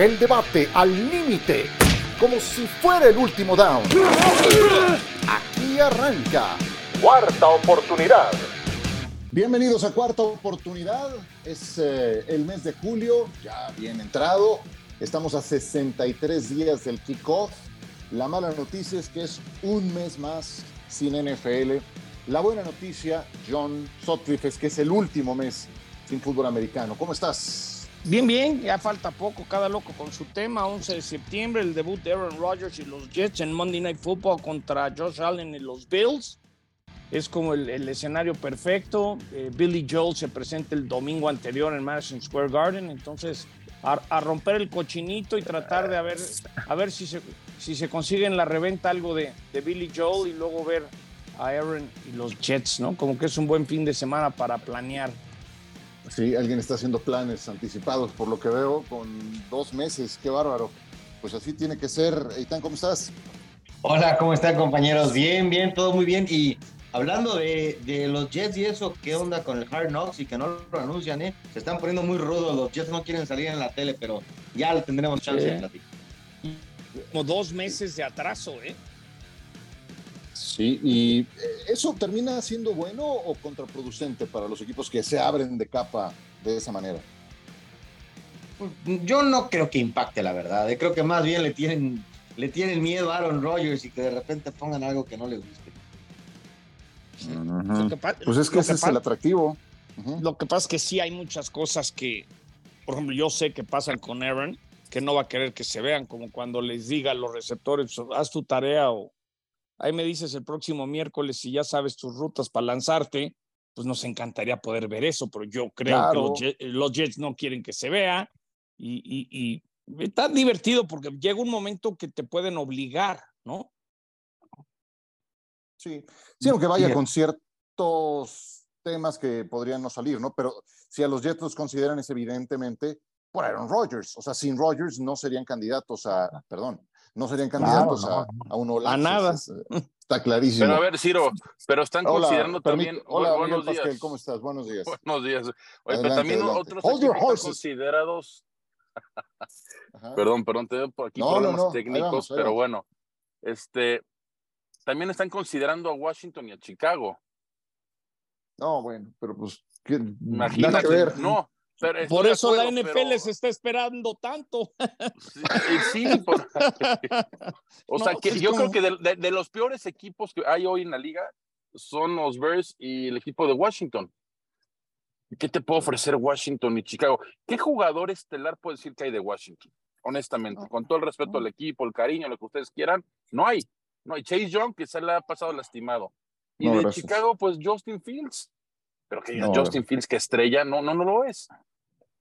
El debate al límite, como si fuera el último down. Aquí arranca. Cuarta oportunidad. Bienvenidos a Cuarta Oportunidad. Es eh, el mes de julio, ya bien entrado. Estamos a 63 días del kickoff. La mala noticia es que es un mes más sin NFL. La buena noticia, John Sotcliffe, es que es el último mes sin fútbol americano. ¿Cómo estás? Bien, bien, ya falta poco, cada loco con su tema. 11 de septiembre, el debut de Aaron Rodgers y los Jets en Monday Night Football contra Josh Allen y los Bills. Es como el, escenario perfecto. Eh, Billy Joel se presenta el domingo anterior en Madison Square Garden, entonces a, romper el cochinito y tratar de ver, a ver si, se, si se consigue en la reventa algo de Billy Joel y luego ver a Aaron y los Jets, ¿no? Como que es un buen fin de semana para planear. Sí, alguien está haciendo planes anticipados, por lo que veo, con dos meses. Qué bárbaro. Pues así tiene que ser. Eitan, ¿cómo estás? Hola, ¿cómo están compañeros? Bien, bien, todo muy bien. Y hablando de, de, los Jets y eso, ¿qué onda con el Hard Knocks y que no lo anuncian, eh? Se están poniendo muy rudos, los Jets no quieren salir en la tele, pero ya tendremos chance de platicar. Como dos meses de atraso, ¿eh? Sí, y eh, eso termina siendo bueno o contraproducente para los equipos que se abren de capa de esa manera. Yo no creo que impacte, la verdad. Eh. Creo que más bien le tienen, le tienen miedo a Aaron Rodgers y que de repente pongan algo que no le guste. pues es que ese es el atractivo. Lo que pasa es que sí hay muchas cosas que, por ejemplo, yo sé que pasan con Aaron, que no va a querer que se vean, como cuando les diga a los receptores, haz tu tarea o Ahí me dices el próximo miércoles si ya sabes tus rutas para lanzarte, pues nos encantaría poder ver eso, pero yo creo que los Jets, no quieren que se vea y, está divertido porque llega un momento que te pueden obligar, ¿no? Sí, sí, aunque vaya con ciertos temas que podrían no salir, ¿no? Pero si a los Jets los consideran es evidentemente por Aaron Rodgers, o sea, sin Rodgers no serían candidatos a, perdón, no serían candidatos a, a un A nada. Eh, está clarísimo. Pero a ver, Ciro, pero están considerando también. Hola, buenos días. ¿cómo estás? Buenos días. Buenos días. Oye, pero también otros equipos considerados. perdón, perdón, te doy por aquí problemas técnicos, pero bueno, este, también están considerando a Washington y a Chicago. No, bueno, pero pues, ¿qué? imagínate, no, por eso la NFL se está esperando tanto. Sí, o sea, que yo creo que de, los peores equipos que hay hoy en la liga son los Bears y el equipo de Washington. ¿Qué te puede ofrecer Washington y Chicago? ¿Qué jugador estelar puede decir que hay de Washington? Honestamente, con todo el respeto al equipo, el cariño, lo que ustedes quieran, no hay. No hay Chase Young, que se le ha pasado lastimado. Y de Chicago, pues Justin Fields. Pero que Justin Fields que estrella, no, no, no lo es.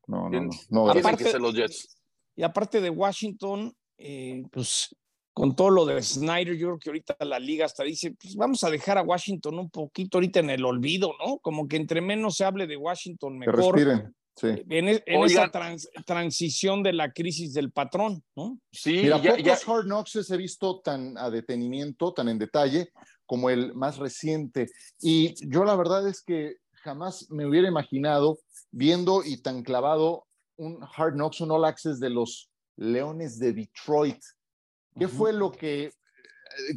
No, no, no. aparte, los Jets. Y aparte de Washington, eh, pues con todo lo de Snyder, yo creo que ahorita la liga hasta dice, pues vamos a dejar a Washington un poquito ahorita en el olvido, ¿no? Como que entre menos se hable de Washington, mejor. Que respiren. Sí. En, e, esa transición de la crisis del patrón, ¿no? Sí, Mira, ya, pocos Hard Knocks he visto tan a detenimiento, tan en detalle, como el más reciente. Y yo la verdad es que jamás me hubiera imaginado viendo y tan clavado un Hard Knocks, un All Access de los Leones de Detroit. ¿Qué fue lo que eh,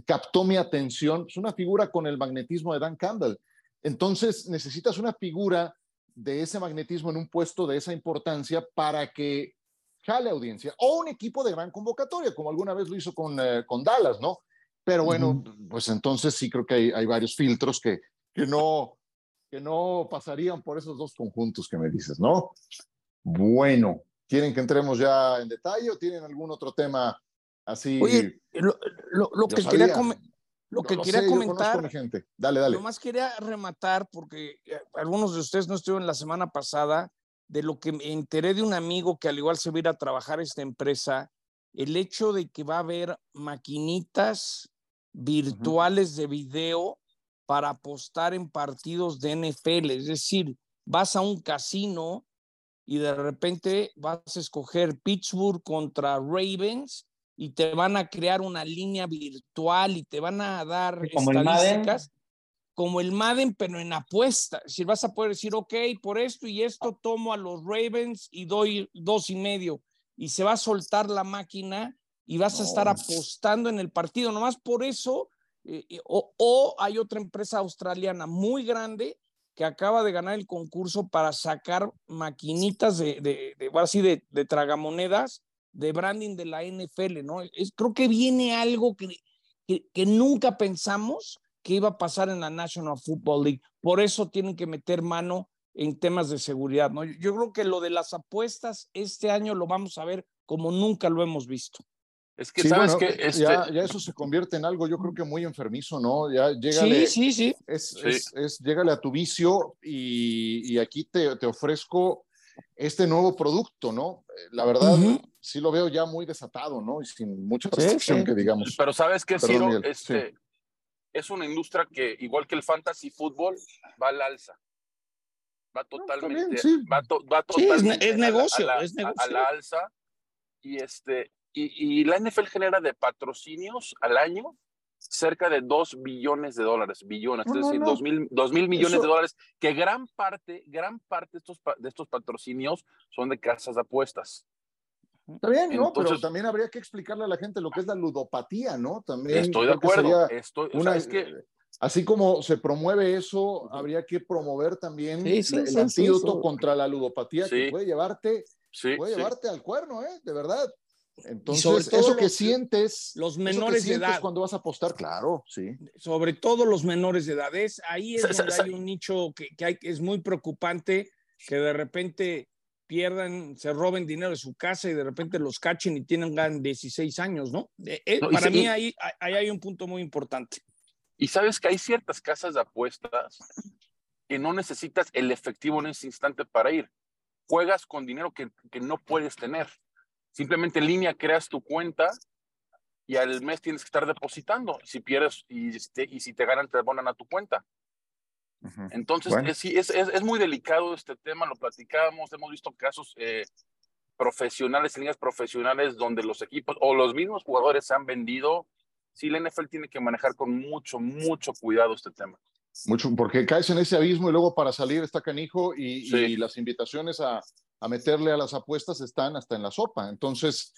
captó mi atención? Es una figura con el magnetismo de Dan Campbell. Entonces necesitas una figura de ese magnetismo en un puesto de esa importancia para que jale audiencia o un equipo de gran convocatoria, como alguna vez lo hizo con, eh, con Dallas, ¿no? Pero bueno, pues entonces sí creo que hay, hay varios filtros que, que no, que no pasarían por esos dos conjuntos que me dices, ¿no? Bueno, ¿quieren que entremos ya en detalle o tienen algún otro tema así? Oye, lo, que quería, lo que quería comentar, gente. Dale, dale. Lo más quería rematar, porque eh, algunos de ustedes no estuvieron la semana pasada, de lo que me enteré de un amigo que al igual se va a ir a trabajar esta empresa, el hecho de que va a haber maquinitas virtuales de video para apostar en partidos de NFL. Es decir, vas a un casino y de repente vas a escoger Pittsburgh contra Ravens y te van a crear una línea virtual y te van a dar como estadísticas. El como el Madden, pero en apuesta. Es decir, vas a poder decir, ok, por esto y esto tomo a los Ravens y doy dos y medio. y se va a soltar la máquina y vas a estar apostando en el partido. Nomás por eso, eh, eh, o, hay otra empresa australiana muy grande que acaba de ganar el concurso para sacar maquinitas de, de, de, tragamonedas de branding de la NFL, ¿no? Creo que viene algo que, que, nunca pensamos que iba a pasar en la National Football League. Por eso tienen que meter mano en temas de seguridad, ¿no? Yo creo que lo de las apuestas este año lo vamos a ver como nunca lo hemos visto. Es que sabes que este... ya, ya, eso se convierte en algo, yo creo que muy enfermizo, ¿no? Ya llégale, sí, sí, sí. Es, sí. Es, es, llégale a tu vicio y, y aquí te, te, ofrezco este nuevo producto, ¿no? La verdad, uh -huh. sí lo veo ya muy desatado, ¿no? Y sin mucha restricción sí, que digamos. Pero sabes que, Ciro, este, es una industria que, igual que el fantasy fútbol, va al alza. Va totalmente, bien, sí. va, to, va totalmente es, negocio, a la, es negocio. A la alza. Y este, y, y, la NFL genera de patrocinios al año cerca de 2 billones de dólares, billones, no, es decir, no, no. 2 mil, 2 mil millones Eso... de dólares, que gran parte, gran parte de estos, de estos patrocinios son de casas de apuestas. Está bien, ¿no? Entonces, pero también habría que explicarle a la gente lo que es la ludopatía, ¿no? También estoy de acuerdo. Estoy, una, o sea, es que, así como se promueve eso, habría que promover también sí, sí, el sí, antídoto contra la ludopatía que puede llevarte, puede llevarte al cuerno, ¿eh? De verdad. Entonces, eso que los, sientes, los menores de edad. cuando vas a apostar, claro, sí. Sobre todo los menores de edad. Es, ahí es donde hay un nicho que, que, hay, es muy preocupante, que de repente pierdan, se roben dinero de su casa y de repente los cachen y tienen 16 años, ¿no? Eh, no para mí ahí, ahí hay un punto muy importante. Y sabes que hay ciertas casas de apuestas que no necesitas el efectivo en ese instante para ir. Juegas con dinero que, que no puedes tener. Simplemente en línea creas tu cuenta y al mes tienes que estar depositando. Si pierdes y, este, y si te ganan, te abonan a tu cuenta. Uh -huh. Entonces, bueno. es, es, es, muy delicado este tema, lo platicábamos, hemos visto casos eh, profesionales, líneas profesionales, donde los equipos o los mismos jugadores se han vendido. Sí, la NFL tiene que manejar con mucho, mucho cuidado este tema. Mucho, porque caes en ese abismo y luego para salir está canijo y, sí. y las invitaciones a, a meterle a las apuestas están hasta en la sopa. Entonces,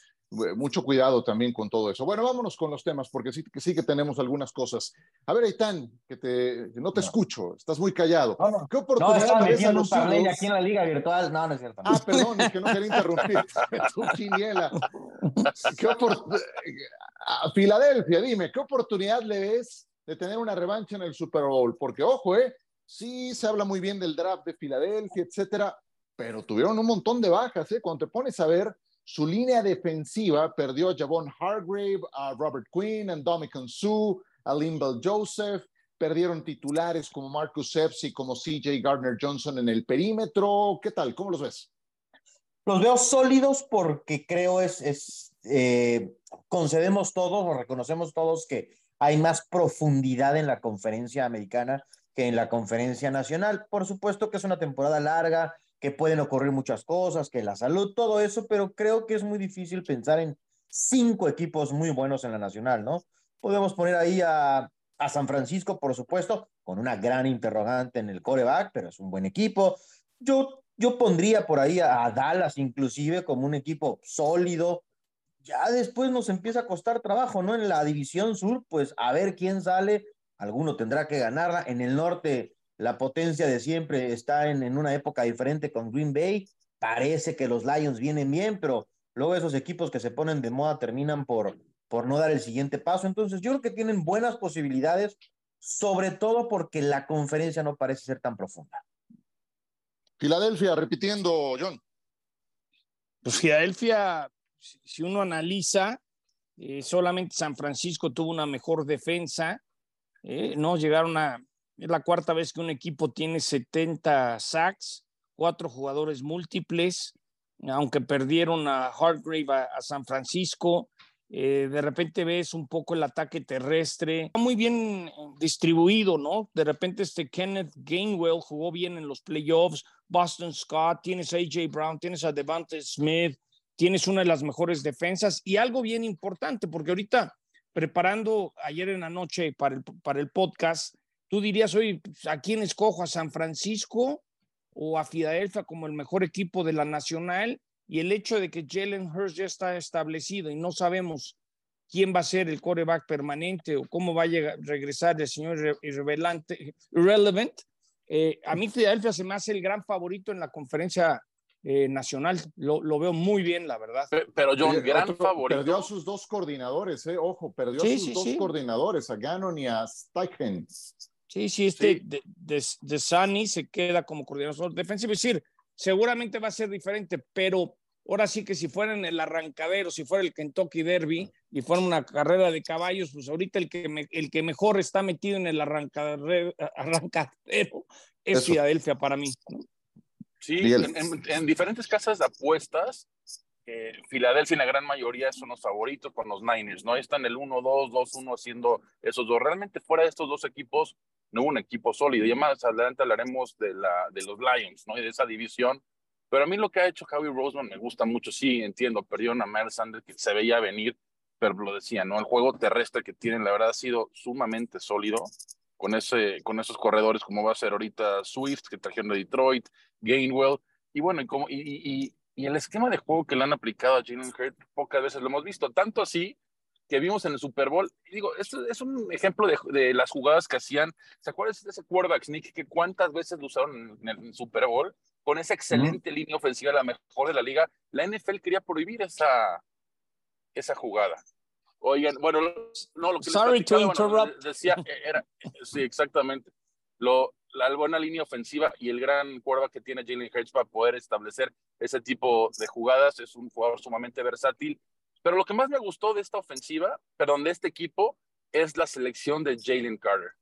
mucho cuidado también con todo eso. Bueno, vámonos con los temas, porque sí, que sí que tenemos algunas cosas. A ver, Aitán, que, te, que no te no. escucho, estás muy callado. No, no. ¿Qué oportunidad no, ves a los Eagles? aquí en la liga virtual, no, no es cierto. Ah, perdón, es que no quería interrumpir. tu quiniela. ¿Qué a Filadelfia, dime, ¿qué oportunidad le ves de tener una revancha en el Super Bowl? Porque, ojo, eh, sí se habla muy bien del draft de Filadelfia, etcétera, pero tuvieron un montón de bajas, ¿eh? Cuando te pones a ver, su línea defensiva perdió a Javon Hargrave, a Robert Quinn, a Dominican Sue, a Limbel Joseph, perdieron titulares como Marcus Epps y como CJ Gardner Johnson en el perímetro. ¿Qué tal? ¿Cómo los ves? Los veo sólidos porque creo es, es eh, concedemos todos o reconocemos todos que hay más profundidad en la conferencia americana que en la conferencia nacional. Por supuesto que es una temporada larga, que pueden ocurrir muchas cosas, que la salud, todo eso, pero creo que es muy difícil pensar en cinco equipos muy buenos en la nacional, ¿no? Podemos poner ahí a, a San Francisco, por supuesto, con una gran interrogante en el coreback, pero es un buen equipo. Yo, yo pondría por ahí a, a Dallas inclusive como un equipo sólido. Ya después nos empieza a costar trabajo, ¿no? En la división sur, pues a ver quién sale, alguno tendrá que ganarla. En el norte, la potencia de siempre está en, en, una época diferente con Green Bay. Parece que los Lions vienen bien, pero luego esos equipos que se ponen de moda terminan por, por no dar el siguiente paso. Entonces, yo creo que tienen buenas posibilidades, sobre todo porque la conferencia no parece ser tan profunda. Filadelfia, repitiendo, John. Pues Filadelfia, si uno analiza, eh, solamente San Francisco tuvo una mejor defensa, eh, no llegaron a es la cuarta vez que un equipo tiene 70 sacks, cuatro jugadores múltiples, aunque perdieron a Hargrave a, San Francisco. Eh, de repente ves un poco el ataque terrestre, muy bien distribuido, ¿no? De repente este Kenneth Gainwell jugó bien en los playoffs, Boston Scott, tienes a AJ Brown, tienes a Devante Smith, tienes una de las mejores defensas y algo bien importante, porque ahorita preparando ayer en la noche para el, para el podcast, tú dirías, oye, pues, ¿a quién escojo? ¿A San Francisco o a Filadelfia como el mejor equipo de la Nacional? y el hecho de que Jalen Hurts ya está establecido y no sabemos quién va a ser el coreback permanente o cómo va a llegar, regresar el señor irrelevante, irrelevant, eh, a mí Filadelfia se me hace el gran favorito en la conferencia eh, nacional. Lo, lo, veo muy bien, la verdad. Pero John, gran Otro, favorito. Perdió a sus dos coordinadores, eh, ojo, perdió Sí, a sus sí, dos sí. coordinadores, a Gannon y a Steichen. Sí, sí, este Sí. de, de, de Sani se queda como coordinador defensivo. Es decir, seguramente va a ser diferente, pero ahora sí que si fuera en el arrancadero, si fuera el Kentucky Derby y fuera una carrera de caballos, pues ahorita el que, me- el que mejor está metido en el arrancadero, arrancadero es Eso. Filadelfia para mí. ¿no? Sí, en- en diferentes casas de apuestas, eh, Filadelfia en la gran mayoría son los favoritos con los Niners, ¿no? Ahí Están el 1-2, 2-1 haciendo esos dos. Realmente fuera de estos dos equipos, no hubo un equipo sólido. Ya más adelante hablaremos de, la, de los Lions, ¿no? Y de esa división. Pero a mí lo que ha hecho Howie Roseman me gusta mucho. Sí, entiendo, perdieron a Miles Sanders, que se veía venir, pero lo decía, ¿no? El juego terrestre que tienen, la verdad, ha sido sumamente sólido con, ese, con esos corredores, como va a ser ahorita Swift, que trajeron de Detroit, Gainwell, y bueno, y, y, y, y- el esquema de juego que le han aplicado a Jalen Hurts, pocas veces lo hemos visto, tanto así que vimos en el Super Bowl, digo, esto es un ejemplo de, de las jugadas que hacían, ¿se acuerdan de ese quarterback sneak que cuántas veces lo usaron en el Super Bowl? Con esa excelente línea ofensiva, la mejor de la liga, la NFL quería prohibir esa, esa jugada. Oigan, bueno, no, lo que les Sorry to platicaba, bueno, decía, era, sí, exactamente, lo, la buena línea ofensiva y el gran quarterback que tiene Jalen Hurts para poder establecer ese tipo de jugadas, es un jugador sumamente versátil, pero lo que más me gustó de esta ofensiva, perdón, de este equipo, es la selección de Jalen Carter.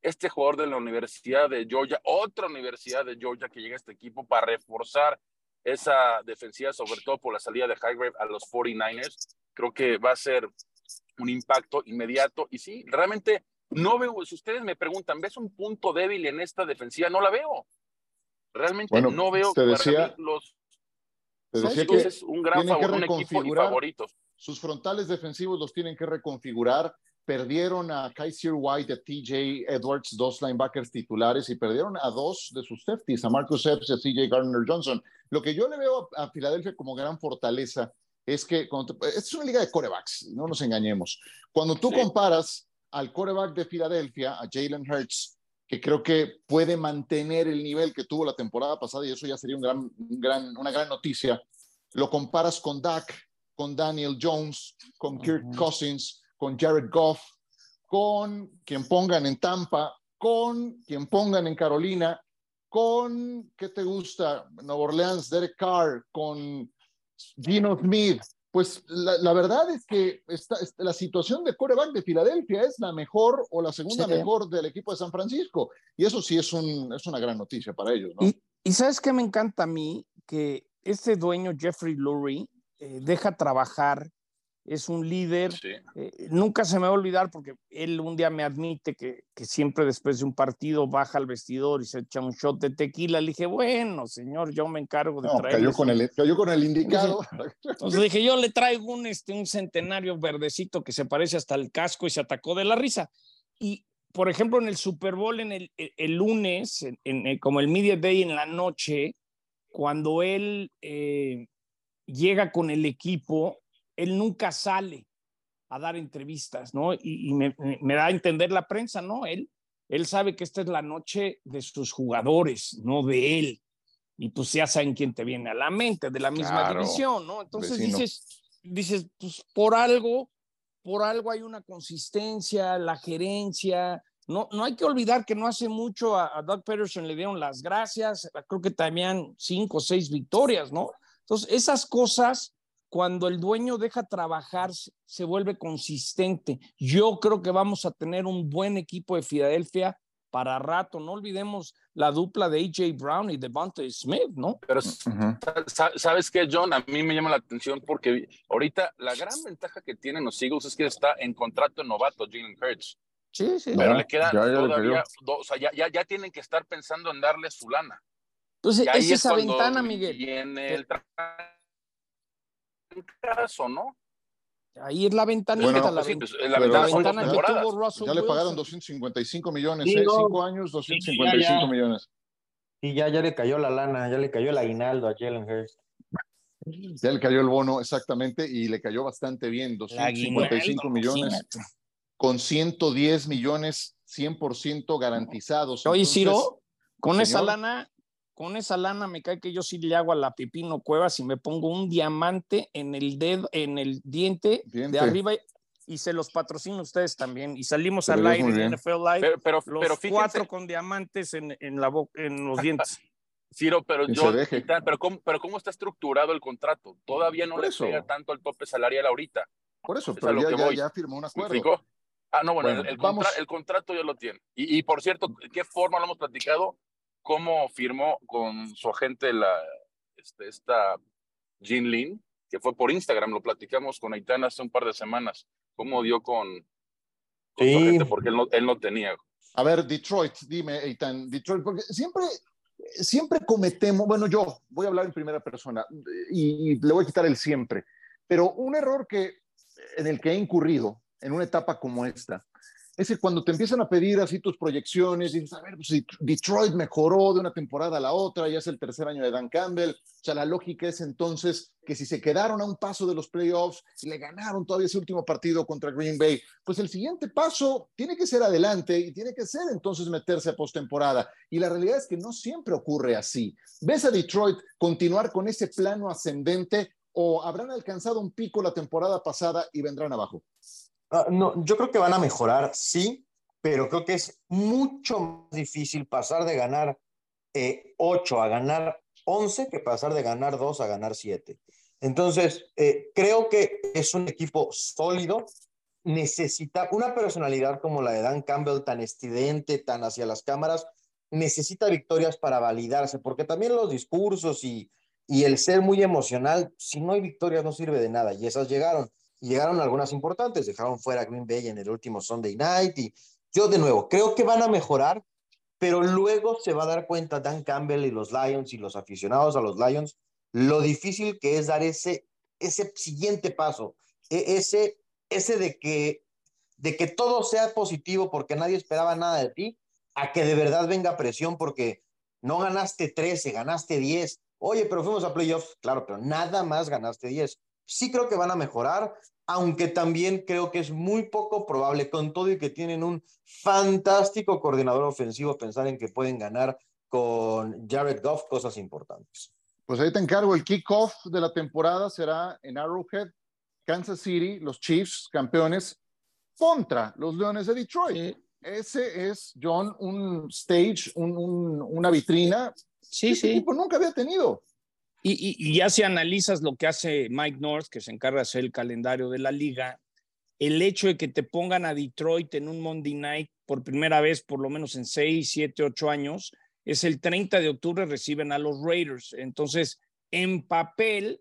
Este jugador de la Universidad de Georgia, otra Universidad de Georgia que llega a este equipo para reforzar esa defensiva, sobre todo por la salida de Highgrave a los 49ers, creo que va a ser un impacto inmediato. Y sí, realmente no veo, si ustedes me preguntan, ¿ves un punto débil en esta defensiva? No la veo. Realmente Bueno, no veo te decía- los Te decía que un gran tienen que favor, un equipo y reconfigurar. favoritos. sus frontales defensivos los tienen que reconfigurar. Perdieron a Kaiser White, a TJ Edwards, dos linebackers titulares, y perdieron a dos de sus safeties, a Marcus Epps y a CJ Gardner Johnson. Lo que yo le veo a, a Filadelfia como gran fortaleza es que te- es una liga de corebacks, no nos engañemos. Cuando tú Sí. comparas al coreback de Filadelfia, a Jalen Hurts, que creo que puede mantener el nivel que tuvo la temporada pasada, y eso ya sería un gran, un gran, una gran noticia, lo comparas con Dak, con Daniel Jones, con Kirk. Cousins, con Jared Goff, con quien pongan en Tampa, con quien pongan en Carolina, con, ¿qué te gusta? Nueva Orleans, Derek Carr, con Gino Smith. Pues la, la verdad es que esta, esta- la situación de coreback de Filadelfia es la mejor o la segunda Sí. mejor del equipo de San Francisco. Y eso sí es, un, es una gran noticia para ellos, ¿no? Y, y sabes qué me encanta a mí, que este dueño Jeffrey Lurie eh, deja trabajar, es un líder, Sí. eh, nunca se me va a olvidar porque él un día me admite que, que siempre después de un partido baja al vestidor y se echa un shot de tequila. Le dije, bueno, señor, yo me encargo de No, traerle cayó con, el, cayó con el indicado. Entonces dije, yo le traigo un, este, un centenario verdecito que se parece hasta el casco y se atacó de la risa. Y, por ejemplo, en el Super Bowl, en el, el- el lunes, en, en- como el Media Day en la noche, cuando él eh, llega con el equipo, él nunca sale a dar entrevistas, ¿no? Y, y me, da a entender la prensa, ¿no? Él, él sabe que esta es la noche de sus jugadores, no de él. Y pues ya saben quién te viene a la mente, de la misma Claro, división, ¿no? Entonces vecino. dices, dices, pues por algo, por algo hay una consistencia, la gerencia. No, no hay que olvidar que no hace mucho a, a Doug Peterson le dieron las gracias, creo que también cinco o seis victorias, ¿no? Entonces, esas cosas, cuando el dueño deja trabajar, se- vuelve consistente. Yo creo que vamos a tener un buen equipo de Filadelfia para rato. No olvidemos la dupla de AJ Brown y Devontae Smith, ¿no? Pero ¿sabes qué, John? A mí me llama la atención porque ahorita la gran ventaja que tienen los Eagles es que está en contrato novato Jalen Hurts. Sí, sí. Pero No, le quedan ya- ya le todavía, cayó. do- o sea, ya, ya, ya tienen que estar pensando en darle su lana. Entonces, ahí es es esa ventana, Miguel. viene el caso, ¿no? Ahí es la ventanita, Bueno, la, Pues sí, ven- pues, la ventana la ventana que tuvo Russell Ya le pagaron Wilson. 255 millones, ¿eh? Cinco años, 255 ya, ya. millones. Y ya, ya le cayó la lana, ya le cayó el aguinaldo a Jalen Hurst. Ya le cayó el bono exactamente y le cayó bastante bien, 255 millones con 110 millones 100% garantizados. Oye, Ciro, con esa lana, con esa lana me cae que yo sí le hago a la Pepino Cuevas y me pongo un diamante en el dedo, en el diente, de arriba y se los patrocino a ustedes también. Y salimos al aire en NFL Live, pero, los cuatro con diamantes en, en, la en los dientes. Ciro, pero yo, pero ¿cómo, pero ¿cómo está estructurado el contrato? Todavía no le pega tanto el tope salarial ahorita. Por eso, pero ya, ya, firmó un acuerdo. Ah, no, bueno, el, contrato ya lo tiene. Y, y, por cierto, ¿qué forma lo hemos platicado? ¿Cómo firmó con su agente la, este, esta Jean Lin? Que fue por Instagram, lo platicamos con Aitana hace un par de semanas. ¿Cómo dio con, su agente? Porque él no, él no tenía. A ver, Detroit, dime, Aitan, Detroit, porque siempre siempre cometemos, bueno, yo voy a hablar en primera persona y, y, le voy a quitar el siempre, pero un error que en el que he incurrido en una etapa como esta es que cuando te empiezan a pedir así tus proyecciones, dices, a ver, pues Detroit mejoró de una temporada a la otra, ya es el tercer año de Dan Campbell, o sea, la lógica es entonces que si se quedaron a un paso de los playoffs y le ganaron todavía ese último partido contra Green Bay, pues el siguiente paso tiene que ser adelante y tiene que ser entonces meterse a postemporada. Y la realidad es que no siempre ocurre así. ¿Ves a Detroit continuar con ese plano ascendente o habrán alcanzado un pico la temporada pasada y vendrán abajo? Ah, no, yo creo que van a mejorar, sí, pero creo que es mucho más difícil pasar de ganar eh, 8 a ganar 11 que pasar de ganar 2 a ganar 7. Entonces, eh, creo que es un equipo sólido, necesita una personalidad como la de Dan Campbell, tan estridente, tan hacia las cámaras, necesita victorias para validarse, porque también los discursos y, y el ser muy emocional, si no hay victorias no sirve de nada, y esas llegaron llegaron algunas importantes, dejaron fuera a Green Bay en el último Sunday Night y yo de nuevo, creo que van a mejorar, pero luego se va a dar cuenta Dan Campbell y los Lions y los aficionados a los Lions lo difícil que es dar ese, ese siguiente paso, e, ese, ese de, que, de que todo sea positivo porque nadie esperaba nada de ti, a que de verdad venga presión porque no ganaste 13, ganaste 10. Oye, pero fuimos a playoffs, claro, pero nada más ganaste 10. Sí creo que van a mejorar, aunque también creo que es muy poco probable, con todo y que tienen un fantástico coordinador ofensivo, pensar en que pueden ganar con Jared Goff cosas importantes. Pues ahí te encargo, el kickoff de la temporada será en Arrowhead, Kansas City, los Chiefs, campeones, contra los Leones de Detroit. Ese es, John, un stage, una vitrina sí, que este sí. equipo nunca había tenido. Y, ya si analizas lo que hace Mike North, que se encarga de hacer el calendario de la liga, el hecho de que te pongan a Detroit en un Monday Night por primera vez, por lo menos en 6, 7, 8 años, es el 30 de octubre reciben a los Raiders. Entonces, en papel,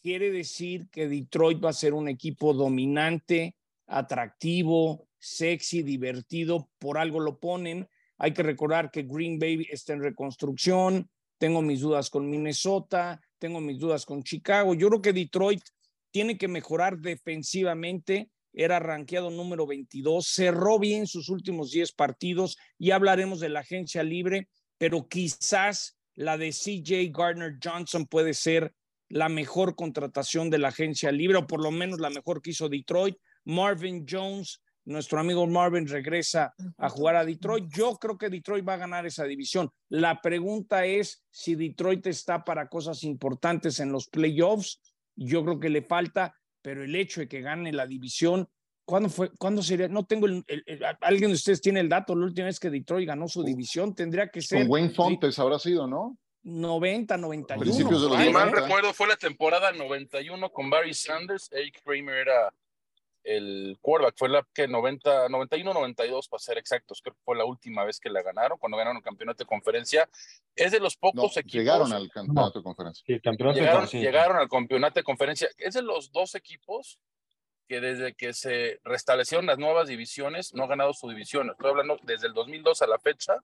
quiere decir que Detroit va a ser un equipo dominante, atractivo, sexy, divertido, por algo lo ponen. Hay que recordar que Green Bay está en reconstrucción, tengo mis dudas con Minnesota, tengo mis dudas con Chicago. Yo creo que Detroit tiene que mejorar defensivamente. Era rankeado número 22, cerró bien sus últimos 10 partidos y hablaremos de la agencia libre, pero quizás la de CJ Gardner Johnson puede ser la mejor contratación de la agencia libre, o por lo menos la mejor que hizo Detroit. Marvin Jones nuestro amigo Marvin regresa a jugar a Detroit. Yo creo que Detroit va a ganar esa división. La pregunta es si Detroit está para cosas importantes en los playoffs. Yo creo que le falta, pero el hecho de que gane la división, ¿cuándo fue? ¿Cuándo sería? No tengo el, alguien de ustedes tiene el dato. La última vez que Detroit ganó su división tendría que ser. Con Wayne Fontes habrá sido, ¿no? 90, 91. Principios de los si mal recuerdo, fue la temporada 91 con Barry Sanders. Eric Kramer era el quarterback fue la que 90, 91, 92 para ser exactos, creo que fue la última vez que la ganaron, cuando ganaron el campeonato de conferencia. Es de los pocos equipos. Llegaron al campeonato de conferencia. llegaron, al campeonato de conferencia. Es de los dos equipos que desde que se restablecieron las nuevas divisiones no han ganado su división. Estoy hablando desde el 2002 a la fecha,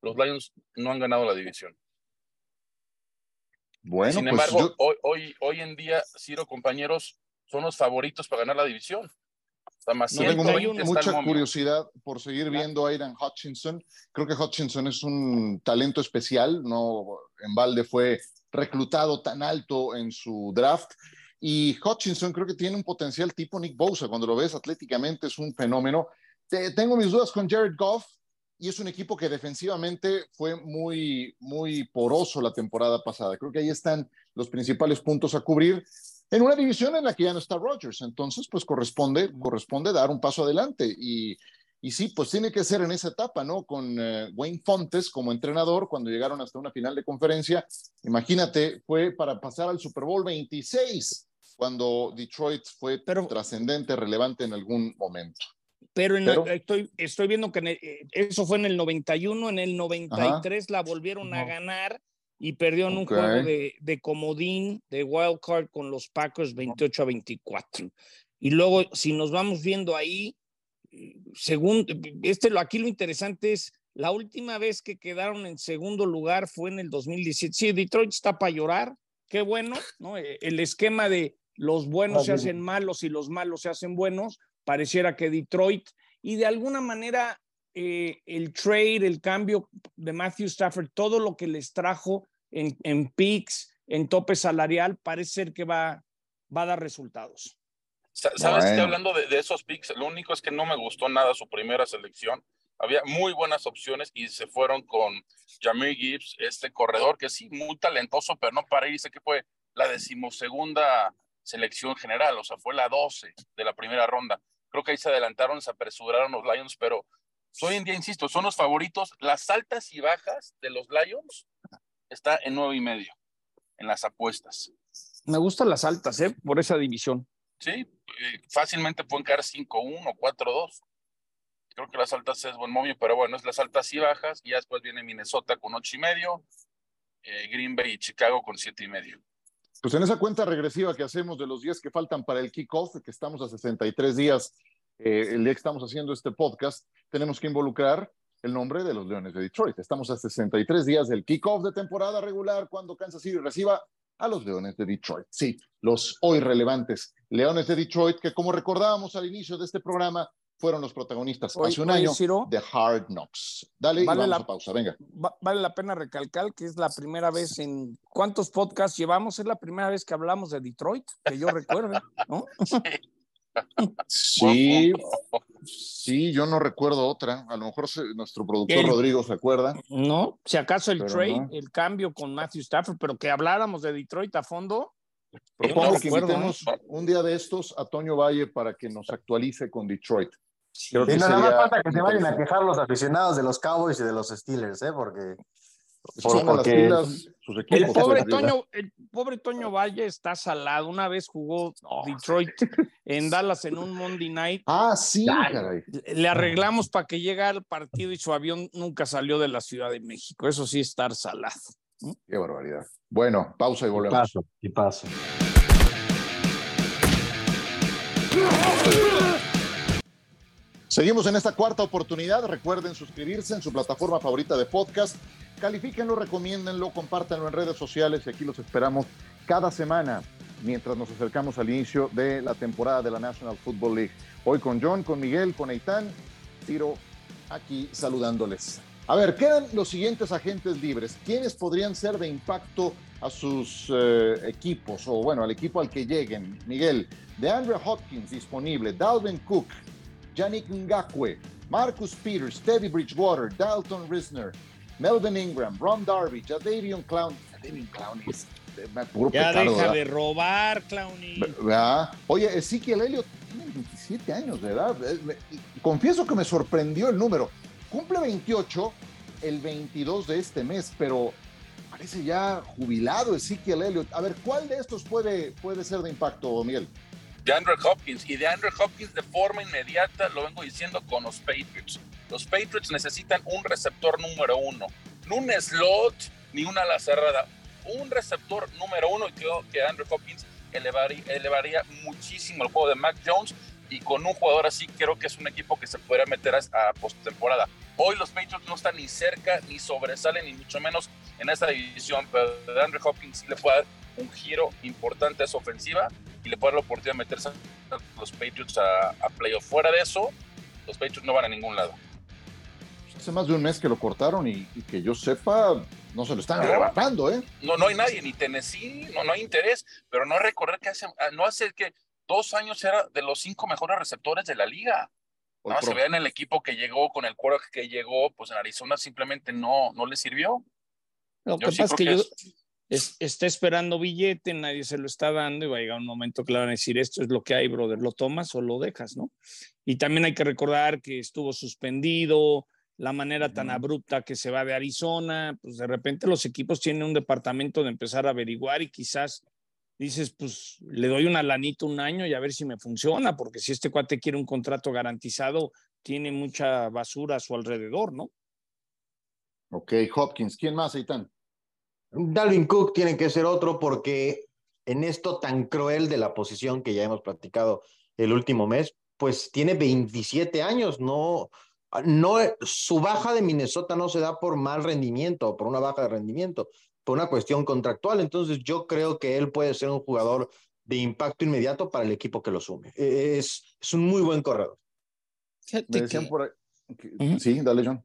los Lions no han ganado la división. Bueno, Sin pues embargo, hoy, hoy, hoy en día, Ciro, compañeros, son los favoritos para ganar la división no tengo mucha curiosidad por seguir viendo a Aidan Hutchinson. Creo que Hutchinson es un talento especial, no en balde fue reclutado tan alto en su draft. Y Hutchinson creo que tiene un potencial tipo Nick Bosa. Cuando lo ves atléticamente es un fenómeno. tengo mis dudas con Jared Goff y es un equipo que defensivamente fue muy, muy poroso la temporada pasada. Creo que ahí están los principales puntos a cubrir en una división en la que ya no está Rodgers. Entonces, pues corresponde, corresponde dar un paso adelante. Y, y sí, pues tiene que ser en esa etapa, ¿no? Con eh, Wayne Fontes como entrenador, cuando llegaron hasta una final de conferencia, imagínate, fue para pasar al Super Bowl 26, cuando Detroit fue trascendente, relevante en algún momento. Pero, estoy, estoy viendo que eh, eso fue en el 91, en el 93 la volvieron a ganar y perdió en un juego de, de, comodín, de wild card con los Packers 28 a 24. Y luego, si nos vamos viendo ahí, según, este, aquí lo interesante es, la última vez que quedaron en segundo lugar fue en el 2017. Sí, Detroit está para llorar, qué bueno, ¿no? E, el esquema de los buenos se hacen malos y los malos se hacen buenos, pareciera que Detroit, y de alguna manera eh, el trade, el cambio de Matthew Stafford, todo lo que les trajo en, en picks, en tope salarial, parece ser que va, va a dar resultados. ¿Sabes que hablando de, esos picks? Lo único es que no me gustó nada su primera selección. Había muy buenas opciones y se fueron con Jamir Gibbs, este corredor que sí, muy talentoso, pero no para irse, que fue la decimosegunda selección general, o sea, fue la 12 de la primera ronda. Creo que ahí se adelantaron, se apresuraron los Lions, pero hoy en día, insisto, son los favoritos. Las altas y bajas de los Lions está en nueve y medio en las apuestas. Me gustan las altas, ¿eh? Por esa división. Sí, eh, fácilmente pueden caer 5-1 o 4-2. Creo que las altas es buen momio, pero bueno, es las altas y bajas. Y ya después viene Minnesota con ocho y medio, eh, Green Bay y Chicago con siete y medio. Pues en esa cuenta regresiva que hacemos de los días que faltan para el kickoff, que estamos a 63 días, eh, el día que estamos haciendo este podcast, tenemos que involucrar el nombre de los Leones de Detroit. Estamos a 63 días del kickoff de temporada regular cuando Kansas City reciba a los Leones de Detroit. Sí, los hoy relevantes Leones de Detroit, que como recordábamos al inicio de este programa, fueron los protagonistas hace un año de Hard Knocks. Dale vale la, pausa, venga. vale la pena recalcar que es la primera vez en cuántos podcasts llevamos, es la primera vez que hablamos de Detroit, que yo recuerde, ¿no? Sí, sí, yo no recuerdo otra. A lo mejor nuestro productor Rodrigo se acuerda. No, si acaso el trade, el cambio con Matthew Stafford, pero que habláramos de Detroit a fondo. Propongo que invitemos un día de estos a Toño Valle para que nos actualice con Detroit. y no, nada más falta que se vayan a quejar los aficionados de los Cowboys y de los Steelers, ¿eh? porque el, pobre Toño, el pobre Toño Valle está salado. Una vez jugó Detroit en Dallas en un Monday night. Ah, sí, Le arreglamos para que llegue al partido y su avión nunca salió de la Ciudad de México. Eso sí, estar salado. Qué barbaridad. Bueno, pausa y volvemos. paso, y paso. Seguimos en esta cuarta oportunidad. Recuerden suscribirse en su plataforma favorita de podcast califíquenlo, recomiéndenlo, compártanlo en redes sociales y aquí los esperamos cada semana mientras nos acercamos al inicio de la temporada de la National Football League. Hoy con John, con Miguel, con Eitan, Tiro aquí saludándoles. A ver, quedan los siguientes agentes libres. ¿Quiénes podrían ser de impacto a sus eh, equipos o bueno, al equipo al que lleguen? Miguel, de Andrew Hopkins disponible, Dalvin Cook, Yannick Ngakwe, Marcus Peters, Teddy Bridgewater, Dalton Risner, Melvin Ingram, Ron Darby, Jadavion Clown. Jadavion Clown es ya deja de robar, Clowny. Oye, Ezequiel Elliott tiene 27 años de edad. Eh, confieso que me sorprendió el número. Cumple 28 el 22 de este mes, pero parece ya jubilado Ezequiel Elliott. A ver, ¿cuál de estos puede, puede ser de impacto, Miguel? De Andrew Hopkins. Y de Andrew Hopkins de forma inmediata, lo vengo diciendo con los Patriots. Los Patriots necesitan un receptor número uno, no un slot ni una ala cerrada, un receptor número uno y creo que Andrew Hopkins elevaría, elevaría muchísimo el juego de Mac Jones y con un jugador así creo que es un equipo que se podría meter a, a postemporada. Hoy los Patriots no están ni cerca, ni sobresalen, ni mucho menos en esta división, pero Andrew Hopkins le puede un giro importante a su ofensiva y le puede dar la oportunidad de meterse a los Patriots a, a playoff. Fuera de eso, los Patriots no van a ningún lado hace más de un mes que lo cortaron y, que yo sepa, no se lo están arrebatando, ¿eh? No, no hay nadie, ni Tennessee, no, no hay interés, pero no recorrer que hace, ah, no hace que dos años era de los cinco mejores receptores de la liga. No, se ve en el equipo que llegó, con el cuero que llegó, pues en Arizona simplemente no, no le sirvió. Lo que pasa es que, yo está esperando billete, nadie se lo está dando y va a llegar un momento que le van a decir, esto es lo que hay, brother, lo tomas o lo dejas, ¿no? Y también hay que recordar que estuvo suspendido, la manera tan abrupta que se va de Arizona, pues de repente los equipos tienen un departamento de empezar a averiguar y quizás dices, pues le doy una lanita un año y a ver si me funciona, porque si este cuate quiere un contrato garantizado, tiene mucha basura a su alrededor, ¿no? Ok, Hopkins, ¿quién más, Eitan? Dalvin Cook tiene que ser otro porque en esto tan cruel de la posición que ya hemos practicado el último mes, pues tiene 27 años, no, no, su baja de Minnesota no se da por mal rendimiento o por una baja de rendimiento, por una cuestión contractual. Entonces yo creo que él puede ser un jugador de impacto inmediato para el equipo que lo sume. E, es, es un muy buen corredor. Sí, dale, John.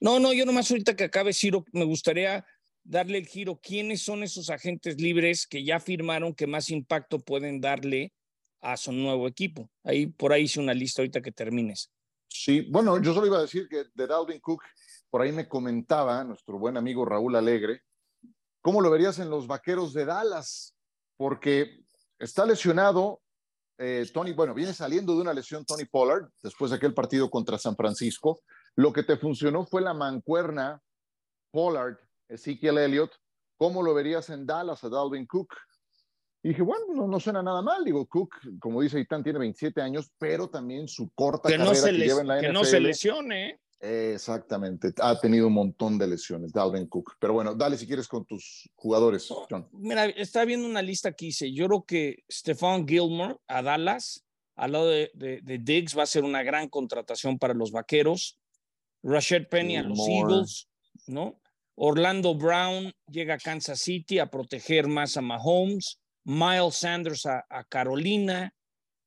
No, no, yo nomás ahorita que acabe, Ciro, me gustaría darle el giro. ¿Quiénes son esos agentes libres que ya firmaron que más impacto pueden darle a su nuevo equipo? Ahí, por ahí hice una lista ahorita que termines. Sí, bueno, yo solo iba a decir que de Dalvin Cook, por ahí me comentaba nuestro buen amigo Raúl Alegre, ¿cómo lo verías en los vaqueros de Dallas? Porque está lesionado eh, Tony, bueno, viene saliendo de una lesión Tony Pollard después de aquel partido contra San Francisco. Lo que te funcionó fue la mancuerna Pollard, Ezekiel Elliott. ¿Cómo lo verías en Dallas a Dalvin Cook? Y dije, bueno, no, no, suena nada mal. Digo, Cook, como dice Itán, tiene 27 años, pero también su corta carrera que lleva en la que no se lesione. exactamente. Ha tenido un montón de lesiones, Dalvin Cook. Pero bueno, dale si quieres con tus jugadores, John. Mira, está viendo una lista que hice. Yo creo que Stefan Gilmore a Dallas, al lado de, de, Diggs, va a ser una gran contratación para los vaqueros. Rashad Penny a los Eagles, ¿no? Orlando Brown llega a Kansas City a proteger más a Mahomes. Miles Sanders a, Carolina.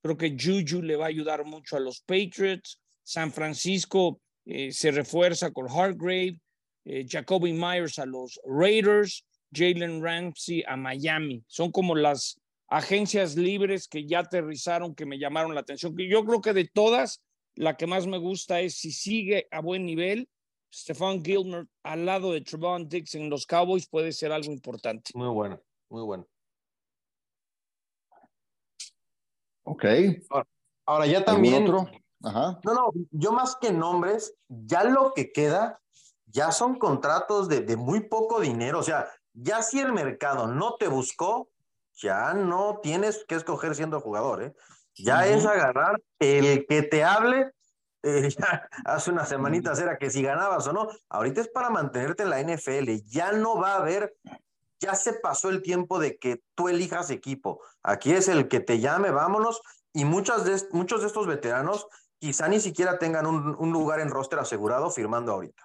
Creo que Juju le va a ayudar mucho a los Patriots. San Francisco eh, se refuerza con Hargrave. Eh, Jacoby Myers a los Raiders. Jalen Ramsey a Miami. Son como las agencias libres que ya aterrizaron, que me llamaron la atención. Yo creo que de todas, la que más me gusta es si sigue a buen nivel, Stefan Gilmer al lado de Trevon Dix en los Cowboys puede ser algo importante. Muy bueno, muy bueno. Ok. Ahora, ya también. Otro? Ajá. No, no, yo más que nombres, ya lo que queda, ya son contratos de, de muy poco dinero. O sea, ya si el mercado no te buscó, ya no tienes que escoger siendo jugador, ¿eh? Ya es agarrar el que te hable. Eh, ya hace unas semanitas era que si ganabas o no. Ahorita es para mantenerte en la NFL. Ya no va a haber ya se pasó el tiempo de que tú elijas equipo. Aquí es el que te llame, vámonos. Y muchas de, muchos de estos veteranos quizá ni siquiera tengan un, lugar en roster asegurado firmando ahorita.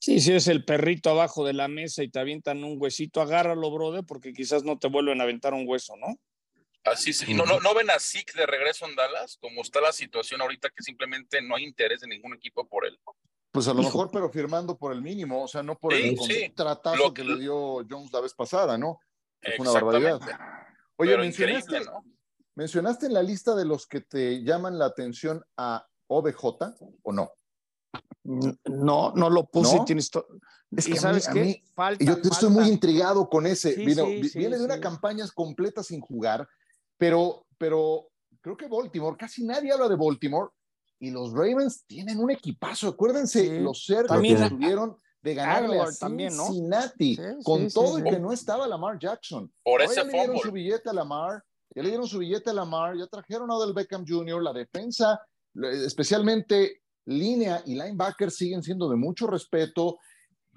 Sí, si es el perrito abajo de la mesa y te avientan un huesito, agárralo, brother, porque quizás no te vuelven a aventar un hueso, ¿no? Así sí. ¿No, no, no ven a Zeke de regreso en Dallas? Como está la situación ahorita que simplemente no hay interés de ningún equipo por él. Pues a lo mejor, pero firmando por el mínimo, o sea, no por el contratazo que, le dio Jones la vez pasada, ¿no? Es una barbaridad. Oye, mencionaste, mencionaste en la lista de los que te llaman la atención a OBJ o no? No, no lo puse. Tienes es que sabes a mí, yo estoy muy intrigado con ese. viene de una campaña completa sin jugar, pero, pero creo que Baltimore, casi nadie habla de Baltimore y los Ravens tienen un equipazo. Acuérdense los cerdos que tuvieron de ganarle a Cincinnati con todo y que no estaba Lamar Jackson. Por ese ya le dieron su billete a Lamar, ya le dieron su billete a Lamar, ya trajeron a Odell Beckham Jr., la defensa, especialmente línea y linebacker siguen siendo de mucho respeto.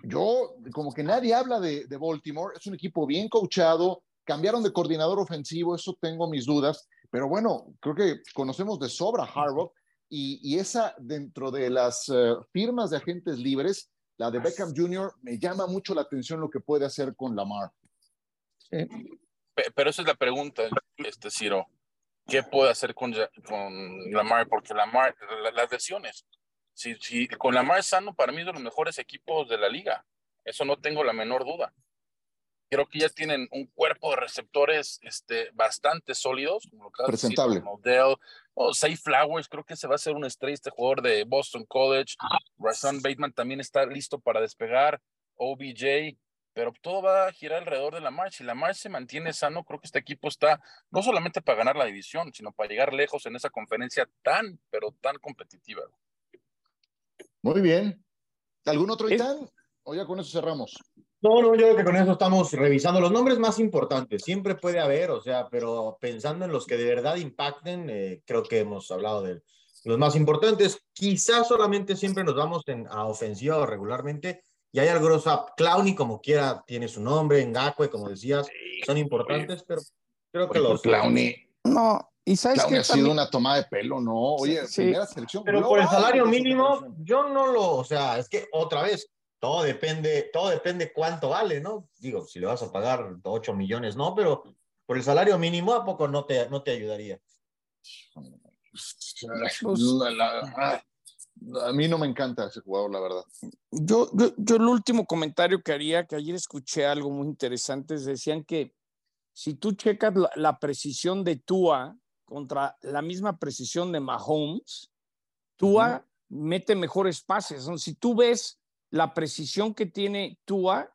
Yo, como que nadie habla de, de Baltimore, es un equipo bien coachado, cambiaron de coordinador ofensivo, eso tengo mis dudas, pero bueno, creo que conocemos de sobra a Harbaugh y, esa dentro de las eh, firmas de agentes libres, la de Beckham Jr., me llama mucho la atención lo que puede hacer con Lamar. Pero esa es la pregunta, este Ciro. ¿Qué puede hacer con, con Lamar? Porque Lamar, las lesiones. Si, si, con Lamar sano, para mí es de los mejores equipos de la liga. Eso no tengo la menor duda. Creo que ya tienen un cuerpo de receptores este, bastante sólidos, como lo que Presentable. Model, o Say Flowers, creo que se va a ser un estrella este jugador de Boston College. Rashawn Bateman también está listo para despegar. OBJ, pero todo va a girar alrededor de la March. Si la March se mantiene sano, creo que este equipo está no solamente para ganar la división, sino para llegar lejos en esa conferencia tan, pero tan competitiva. Muy bien. ¿Algún otro Itán? O ya con eso cerramos. No, no, yo creo que con eso estamos revisando los nombres más importantes. Siempre puede haber, o sea, pero pensando en los que de verdad impacten, eh, creo que hemos hablado de los más importantes. Quizás solamente siempre nos vamos en, a ofensiva o regularmente y hay algo, o Clowny como quiera tiene su nombre, Ngakwe, como decías, son importantes, pero creo que los... Clowny... No, y sabes que ha sido una toma de pelo, ¿no? Oye, primera selección. Pero por el salario mínimo, yo no lo, o sea, es que otra vez, todo depende, todo depende cuánto vale, ¿no? Digo, si le vas a pagar 8 millones, no, pero por el salario mínimo, ¿a poco no te, no te ayudaría? Pues, a mí no me encanta ese jugador, la verdad. Yo, yo, el último comentario que haría, que ayer escuché algo muy interesante, decían que si tú checas la, precisión de Tua contra la misma precisión de Mahomes, Tua mete mejores pases. Si tú ves la precisión que tiene Tua,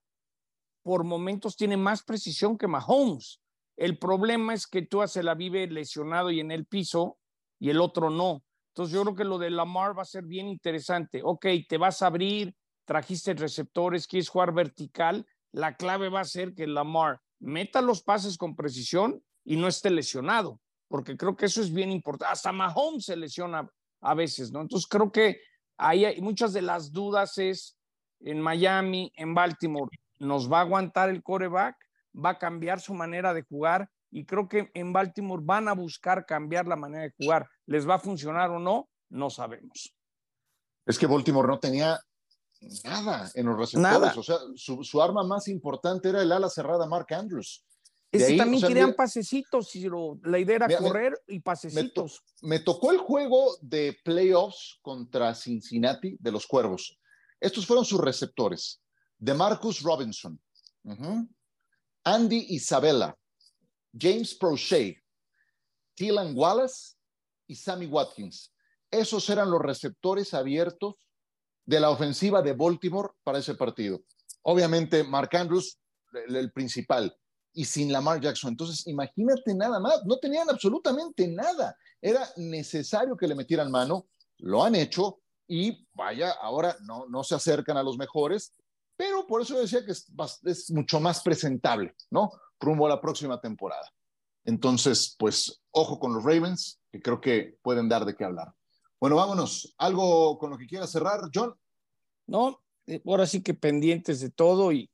por momentos tiene más precisión que Mahomes. El problema es que Tua se la vive lesionado y en el piso y el otro no. Entonces yo creo que lo de Lamar va a ser bien interesante. Ok, te vas a abrir, trajiste receptores, quieres jugar vertical. La clave va a ser que Lamar meta los pases con precisión y no esté lesionado, porque creo que eso es bien importante. Hasta Mahomes se lesiona a veces, ¿no? Entonces creo que ahí hay muchas de las dudas es en Miami, en Baltimore, ¿nos va a aguantar el coreback? ¿Va a cambiar su manera de jugar? y creo que en Baltimore van a buscar cambiar la manera de jugar. ¿Les va a funcionar o no? No sabemos. Es que Baltimore no tenía nada en los receptores. O sea, su, arma más importante era el ala cerrada Mark Andrews. Ese también querían pasecitos, y la idea era correr y pasecitos. Me, tocó el juego de playoffs contra Cincinnati de los Cuervos. Estos fueron sus receptores. De Marcus Robinson, Andy Isabella, James Prochet, Tylan Wallace y Sammy Watkins. Esos eran los receptores abiertos de la ofensiva de Baltimore para ese partido. Obviamente, Mark Andrews, el, principal, y sin Lamar Jackson. Entonces, imagínate nada más, no tenían absolutamente nada. Era necesario que le metieran mano, lo han hecho y vaya, ahora no, no se acercan a los mejores, pero por eso decía que es, es mucho más presentable, ¿no? rumbo a la próxima temporada. Entonces, pues, ojo con los Ravens, que creo que pueden dar de qué hablar. Bueno, vámonos. ¿Algo con lo que quiera cerrar, John? No, eh, ahora sí que pendientes de todo y,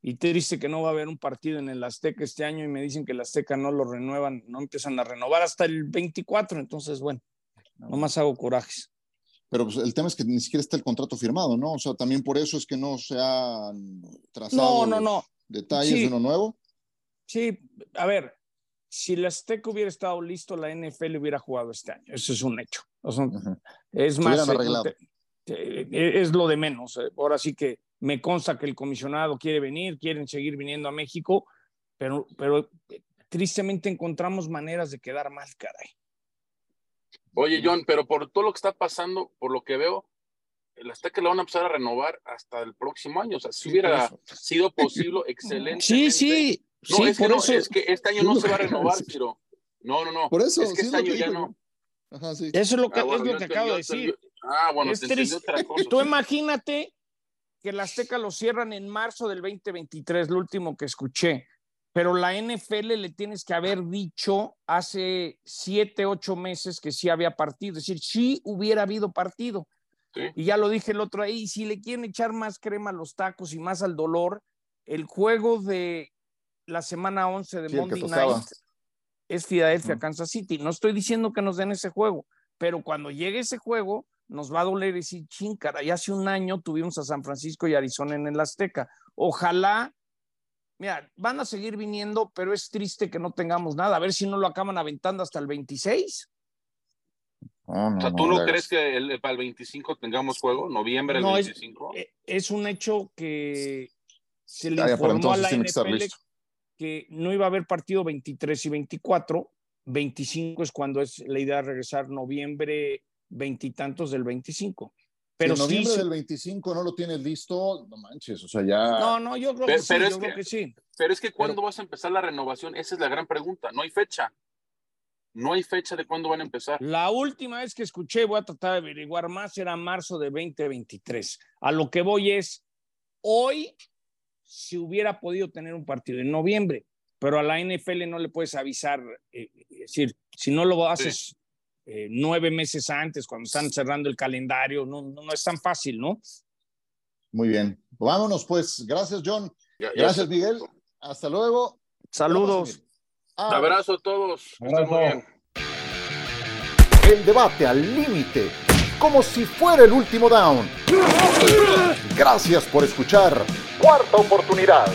y triste que no va a haber un partido en el Azteca este año y me dicen que el Azteca no lo renuevan, no empiezan a renovar hasta el 24, entonces, bueno, nomás hago corajes. Pero pues, el tema es que ni siquiera está el contrato firmado, ¿no? O sea, también por eso es que no se han trazado no, no, no. detalles de uno nuevo. Sí, a ver, si el Azteca hubiera estado listo, la NFL hubiera jugado este año. Eso es un hecho. Es más, es lo de menos. Eh, ahora sí que me consta que el comisionado quiere venir, quieren seguir viniendo a México, pero, pero eh, tristemente encontramos maneras de quedar mal, caray. Oye, John, pero por todo lo que está pasando, por lo que veo, el Azteca lo van a empezar a renovar hasta el próximo año. O sea, si hubiera sido posible, excelente. Sí, sí, no, es, que no es que este año no se va a renovar, pero no, no, no. Por eso, es que este año ya no. Ajá, sí. Eso es lo que, ah, es lo que acabo de decir. Ah, bueno, es te otra cosa. Tú imagínate que el Azteca lo cierran en marzo del 2023, lo último que escuché. Pero la NFL le tienes que haber dicho hace siete, ocho meses que sí había partido. Es decir, sí hubiera habido partido. Sí. Y ya lo dije el otro ahí, si le quieren echar más crema a los tacos y más al dolor, el juego de la semana 11 de Monday Night es Philadelphia, Kansas City. No estoy diciendo que nos den ese juego, pero cuando llegue ese juego, nos va a doler decir, ching, y hace un año tuvimos a San Francisco y Arizona en el Azteca. Ojalá, mira, van a seguir viniendo, pero es triste que no tengamos nada. A ver si no lo acaban aventando hasta el 26. o sea, ¿tú no, crees que el, para el 25 tengamos juego? ¿Noviembre del 25? Es, es, un hecho que se le informó a la NFL que no iba a haber partido 23 y 24. 25 es cuando es la idea de regresar noviembre veintitantos del 25. Pero si noviembre del 25 no lo tienes listo, no manches, o sea, ya. No, no, yo creo, que, sí, yo creo que, sí. Pero es que ¿cuándo vas a empezar la renovación? Esa es la gran pregunta. No hay fecha. No hay fecha de cuándo van a empezar. La última vez que escuché, voy a tratar de averiguar más, era marzo de 2023. A lo que voy es, hoy si hubiera podido tener un partido en noviembre, pero a la NFL no le puedes avisar, eh, es decir, si no lo haces eh, nueve meses antes, cuando están cerrando el calendario, no, no, es tan fácil, ¿no? Muy bien. Vámonos pues. Gracias, John. Gracias, Miguel. Hasta luego. Saludos. Un abrazo a todos. El debate al límite, como si fuera el último down. Gracias por escuchar. Cuarta oportunidad.